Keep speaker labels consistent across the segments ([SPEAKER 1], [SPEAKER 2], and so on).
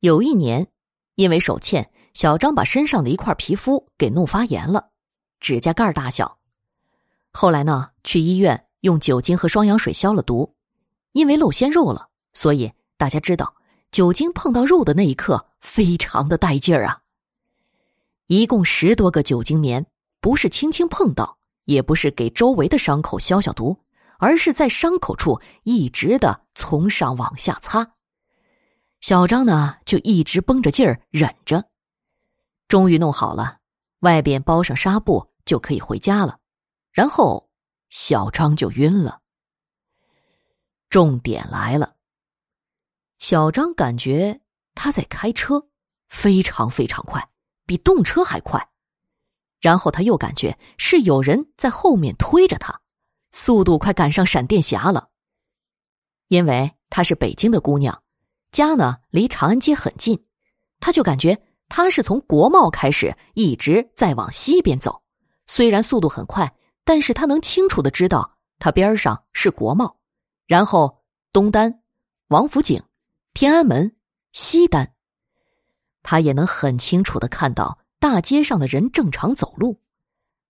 [SPEAKER 1] 有一年，因为手欠，小张把身上的一块皮肤给弄发炎了，指甲盖大小。后来呢，去医院用酒精和双氧水消了毒。因为露鲜肉了，所以大家知道，酒精碰到肉的那一刻非常的带劲儿啊。一共十多个酒精棉，不是轻轻碰到，也不是给周围的伤口消消毒，而是在伤口处一直的从上往下擦。小张呢，就一直绷着劲儿忍着，终于弄好了，外边包上纱布就可以回家了。然后小张就晕了。重点来了，小张感觉他在开车，非常非常快，比动车还快。然后他又感觉是有人在后面推着他，速度快赶上闪电侠了。因为她是北京的姑娘。家呢离长安街很近，他就感觉他是从国贸开始一直在往西边走。虽然速度很快，但是他能清楚的知道他边上是国贸，然后东单、王府井、天安门、西单。他也能很清楚的看到大街上的人正常走路，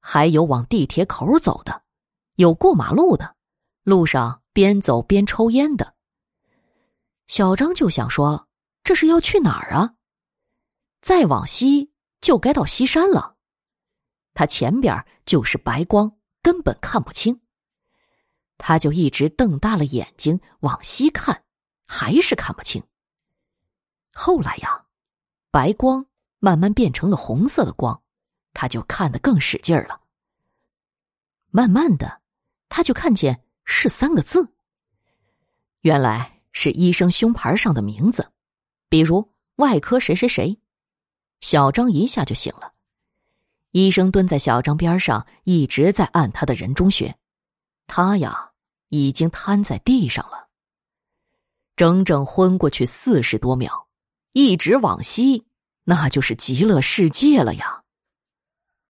[SPEAKER 1] 还有往地铁口走的，有过马路的，路上边走边抽烟的。小张就想说：“这是要去哪儿啊？再往西就该到西山了。他前边就是白光，根本看不清。他就一直瞪大了眼睛往西看，还是看不清。后来呀，白光慢慢变成了红色的光，他就看得更使劲儿了。慢慢的，他就看见是三个字。原来。”是医生胸牌上的名字，比如外科谁谁谁。小张一下就醒了。医生蹲在小张边上，一直在按他的人中穴。他呀，已经瘫在地上了，整整昏过去四十多秒，一直往西，那就是极乐世界了呀。